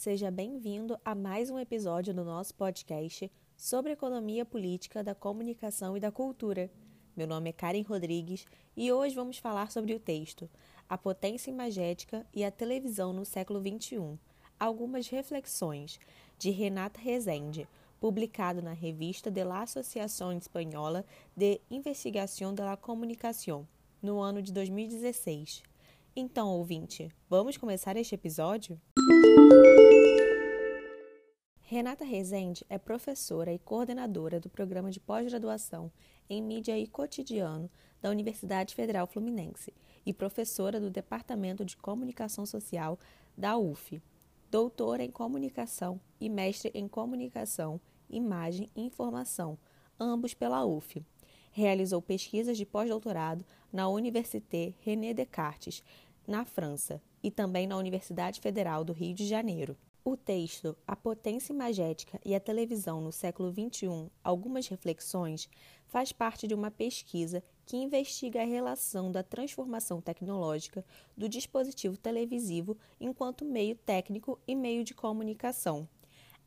Seja bem-vindo a mais um episódio do nosso podcast sobre economia política da comunicação e da cultura. Meu nome é Karen Rodrigues e hoje vamos falar sobre o texto A Potência Imagética e a Televisão no Século XXI. Algumas reflexões, de Renata Rezende, publicado na revista de la Associação Espanhola de Investigação de la Comunicación, no ano de 2016. Então, ouvinte, vamos começar este episódio? Renata Rezende é professora e coordenadora do programa de pós-graduação em Mídia e Cotidiano da Universidade Federal Fluminense e professora do Departamento de Comunicação Social da UF, doutora em Comunicação e mestre em Comunicação, Imagem e Informação, ambos pela UF. Realizou pesquisas de pós-doutorado na Université René Descartes, na França, e também na Universidade Federal do Rio de Janeiro. O texto A Potência Imagética e a Televisão no Século XXI Algumas Reflexões faz parte de uma pesquisa que investiga a relação da transformação tecnológica do dispositivo televisivo enquanto meio técnico e meio de comunicação.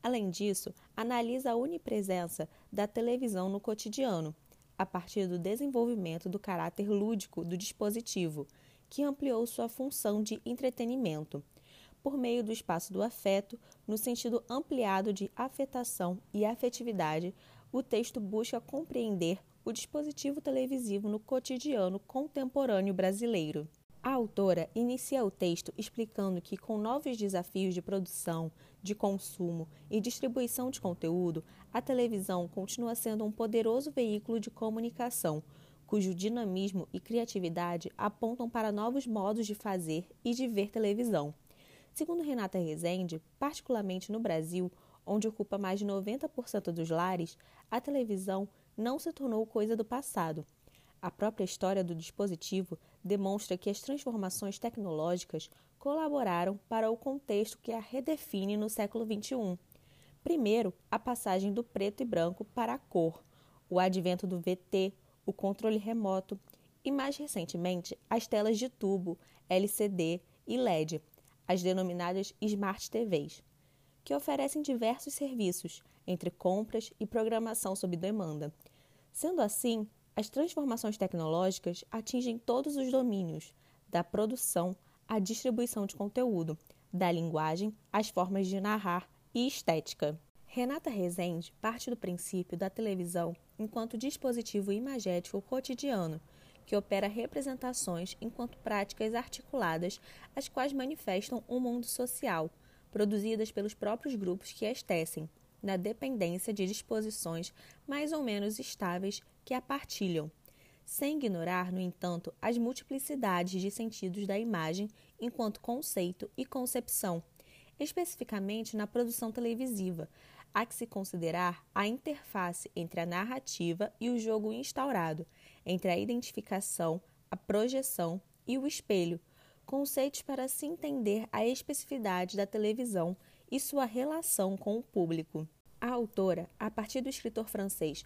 Além disso, analisa a onipresença da televisão no cotidiano, a partir do desenvolvimento do caráter lúdico do dispositivo, que ampliou sua função de entretenimento por meio do espaço do afeto, no sentido ampliado de afetação e afetividade, o texto busca compreender o dispositivo televisivo no cotidiano contemporâneo brasileiro. A autora inicia o texto explicando que, com novos desafios de produção, de consumo e distribuição de conteúdo, a televisão continua sendo um poderoso veículo de comunicação, cujo dinamismo e criatividade apontam para novos modos de fazer e de ver televisão. Segundo Renata Rezende, particularmente no Brasil, onde ocupa mais de 90% dos lares, a televisão não se tornou coisa do passado. A própria história do dispositivo demonstra que as transformações tecnológicas colaboraram para o contexto que a redefine no século XXI. Primeiro, a passagem do preto e branco para a cor, o advento do VT, o controle remoto e, mais recentemente, as telas de tubo, LCD e LED, as denominadas Smart TVs, que oferecem diversos serviços, entre compras e programação sob demanda. Sendo assim, as transformações tecnológicas atingem todos os domínios, da produção à distribuição de conteúdo, da linguagem às formas de narrar e estética. Renata Rezende parte do princípio da televisão enquanto dispositivo imagético cotidiano que opera representações enquanto práticas articuladas, as quais manifestam um mundo social, produzidas pelos próprios grupos que as tecem, na dependência de disposições mais ou menos estáveis que a partilham, sem ignorar, no entanto, as multiplicidades de sentidos da imagem enquanto conceito e concepção, especificamente na produção televisiva, há que se considerar a interface entre a narrativa e o jogo instaurado, entre a identificação, a projeção e o espelho, conceitos para se entender a especificidade da televisão e sua relação com o público. A autora, a partir do escritor francês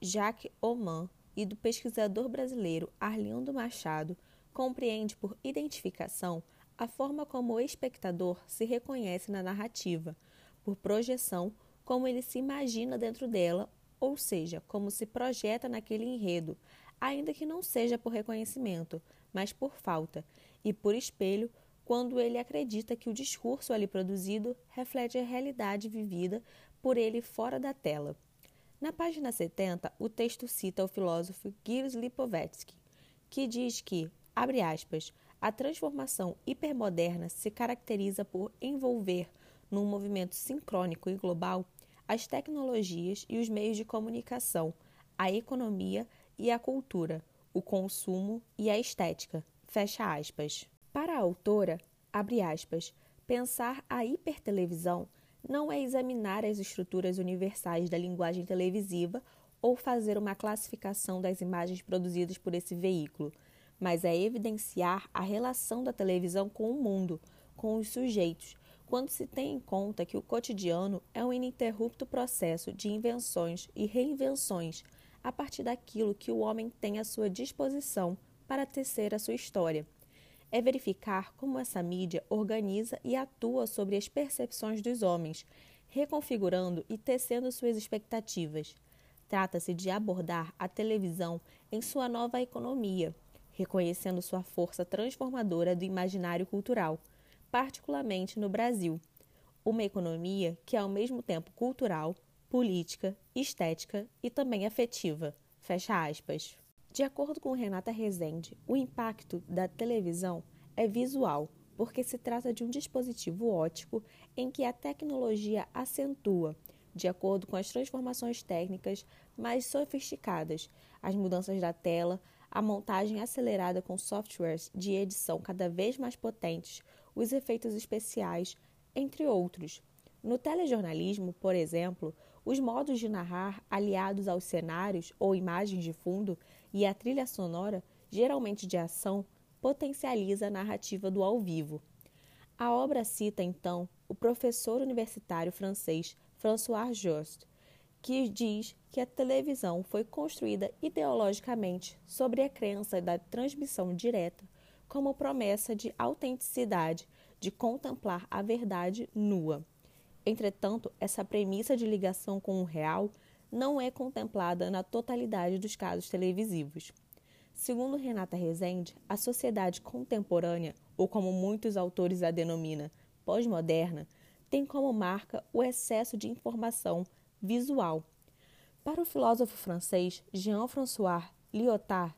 Jacques Oman e do pesquisador brasileiro Arlindo Machado, compreende por identificação a forma como o espectador se reconhece na narrativa, por projeção, como ele se imagina dentro dela, ou seja, como se projeta naquele enredo, ainda que não seja por reconhecimento, mas por falta, e por espelho, quando ele acredita que o discurso ali produzido reflete a realidade vivida por ele fora da tela. Na página 70, o texto cita o filósofo Gilles Lipovetsky, que diz que, abre aspas, a transformação hipermoderna se caracteriza por envolver, num movimento sincrônico e global, as tecnologias e os meios de comunicação, a economia e a cultura, o consumo e a estética. Fecha aspas. Para a autora, abre aspas, pensar a hipertelevisão não é examinar as estruturas universais da linguagem televisiva ou fazer uma classificação das imagens produzidas por esse veículo, mas é evidenciar a relação da televisão com o mundo, com os sujeitos, quando se tem em conta que o cotidiano é um ininterrupto processo de invenções e reinvenções a partir daquilo que o homem tem à sua disposição para tecer a sua história. é verificar como essa mídia organiza e atua sobre as percepções dos homens, reconfigurando e tecendo suas expectativas. Trata-se de abordar a televisão em sua nova economia, reconhecendo sua força transformadora do imaginário cultural, particularmente no Brasil. Uma economia que é ao mesmo tempo cultural, política, estética e também afetiva. Fecha aspas. De acordo com Renata Rezende, o impacto da televisão é visual, porque se trata de um dispositivo ótico em que a tecnologia acentua, de acordo com as transformações técnicas mais sofisticadas, as mudanças da tela, a montagem acelerada com softwares de edição cada vez mais potentes, os efeitos especiais, entre outros. No telejornalismo, por exemplo, os modos de narrar aliados aos cenários ou imagens de fundo e a trilha sonora, geralmente de ação, potencializa a narrativa do ao vivo. A obra cita, então, o professor universitário francês François Jost, que diz que a televisão foi construída ideologicamente sobre a crença da transmissão direta como promessa de autenticidade, de contemplar a verdade nua. Entretanto, essa premissa de ligação com o real não é contemplada na totalidade dos casos televisivos. Segundo Renata Rezende, a sociedade contemporânea, ou como muitos autores a denominam, pós-moderna, tem como marca o excesso de informação visual. Para o filósofo francês Jean-François Lyotard,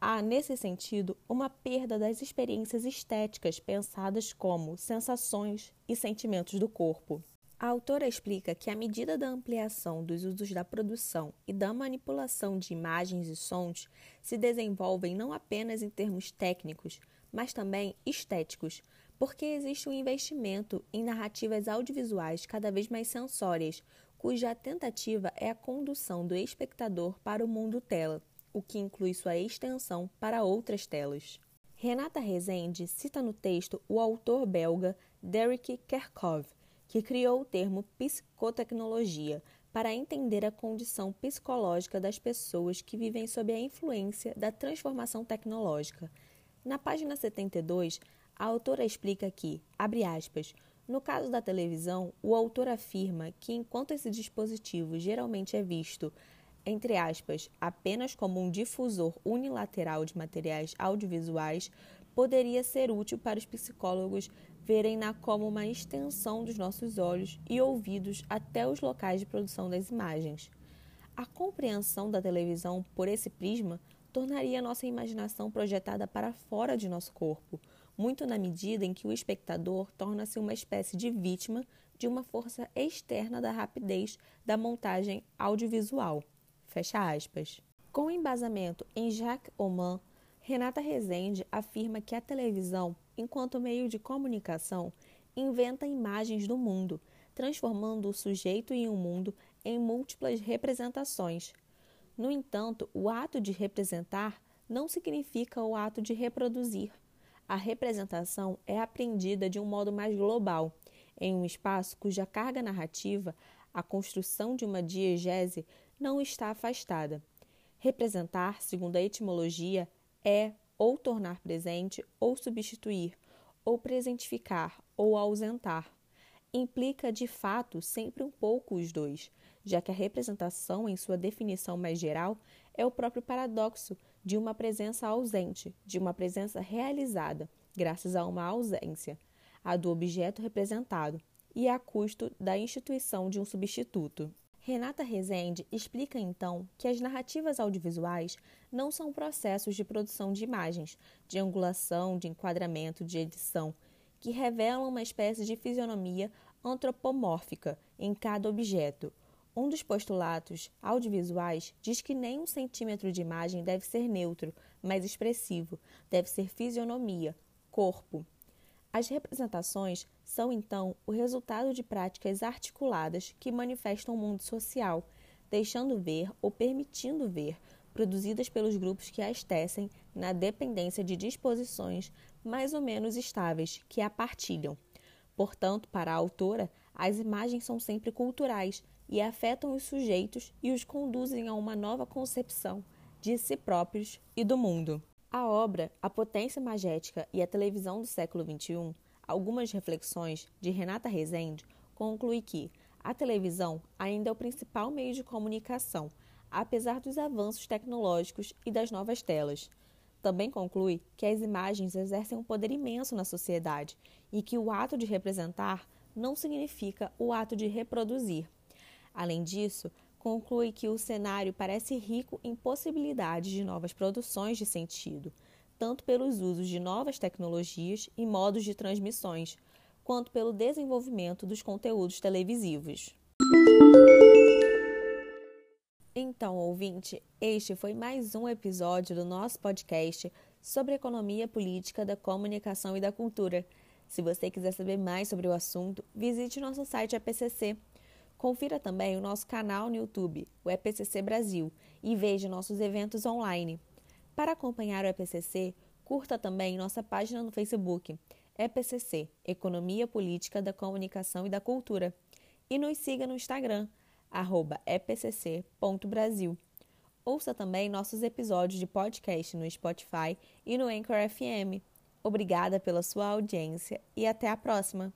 há, nesse sentido, uma perda das experiências estéticas pensadas como sensações e sentimentos do corpo. A autora explica que, à medida da ampliação dos usos da produção e da manipulação de imagens e sons, se desenvolvem não apenas em termos técnicos, mas também estéticos, porque existe um investimento em narrativas audiovisuais cada vez mais sensórias, cuja tentativa é a condução do espectador para o mundo tela, o que inclui sua extensão para outras telas. Renata Rezende cita no texto o autor belga Derek Kerkhove, que criou o termo psicotecnologia para entender a condição psicológica das pessoas que vivem sob a influência da transformação tecnológica. Na página 72, a autora explica que, abre aspas, no caso da televisão, o autor afirma que enquanto esse dispositivo geralmente é visto, entre aspas, apenas como um difusor unilateral de materiais audiovisuais, poderia ser útil para os psicólogos verem-na como uma extensão dos nossos olhos e ouvidos até os locais de produção das imagens. A compreensão da televisão por esse prisma tornaria nossa imaginação projetada para fora de nosso corpo, muito na medida em que o espectador torna-se uma espécie de vítima de uma força externa da rapidez da montagem audiovisual. Fecha aspas. Com embasamento em Jacques Oman, Renata Rezende afirma que a televisão enquanto meio de comunicação, inventa imagens do mundo, transformando o sujeito e o mundo em múltiplas representações. No entanto, o ato de representar não significa o ato de reproduzir. A representação é aprendida de um modo mais global, em um espaço cuja carga narrativa, a construção de uma diegese, não está afastada. Representar, segundo a etimologia, é ou tornar presente, ou substituir, ou presentificar, ou ausentar. Implica, de fato, sempre um pouco os dois, já que a representação, em sua definição mais geral, é o próprio paradoxo de uma presença ausente, de uma presença realizada, graças a uma ausência, a do objeto representado, e a custo da instituição de um substituto. Renata Rezende explica então que as narrativas audiovisuais não são processos de produção de imagens, de angulação, de enquadramento, de edição, que revelam uma espécie de fisionomia antropomórfica em cada objeto. Um dos postulados audiovisuais diz que nem um centímetro de imagem deve ser neutro, mas expressivo, deve ser fisionomia, corpo. As representações são, então, o resultado de práticas articuladas que manifestam o mundo social, deixando ver ou permitindo ver, produzidas pelos grupos que as tecem na dependência de disposições mais ou menos estáveis que a partilham. Portanto, para a autora, as imagens são sempre culturais e afetam os sujeitos e os conduzem a uma nova concepção de si próprios e do mundo. A obra A Potência Magética e a Televisão do Século XXI, algumas reflexões de Renata Rezende, conclui que a televisão ainda é o principal meio de comunicação, apesar dos avanços tecnológicos e das novas telas. Também conclui que as imagens exercem um poder imenso na sociedade e que o ato de representar não significa o ato de reproduzir. Além disso, conclui que o cenário parece rico em possibilidades de novas produções de sentido, tanto pelos usos de novas tecnologias e modos de transmissões, quanto pelo desenvolvimento dos conteúdos televisivos. Então, ouvinte, este foi mais um episódio do nosso podcast sobre economia política da comunicação e da cultura. Se você quiser saber mais sobre o assunto, visite nosso site EPCC. Confira também o nosso canal no YouTube, o EPCC Brasil, e veja nossos eventos online. Para acompanhar o EPCC, curta também nossa página no Facebook, EPCC Economia Política da Comunicação e da Cultura, e nos siga no Instagram, epcc.brasil. Ouça também nossos episódios de podcast no Spotify e no Anchor FM. Obrigada pela sua audiência e até a próxima!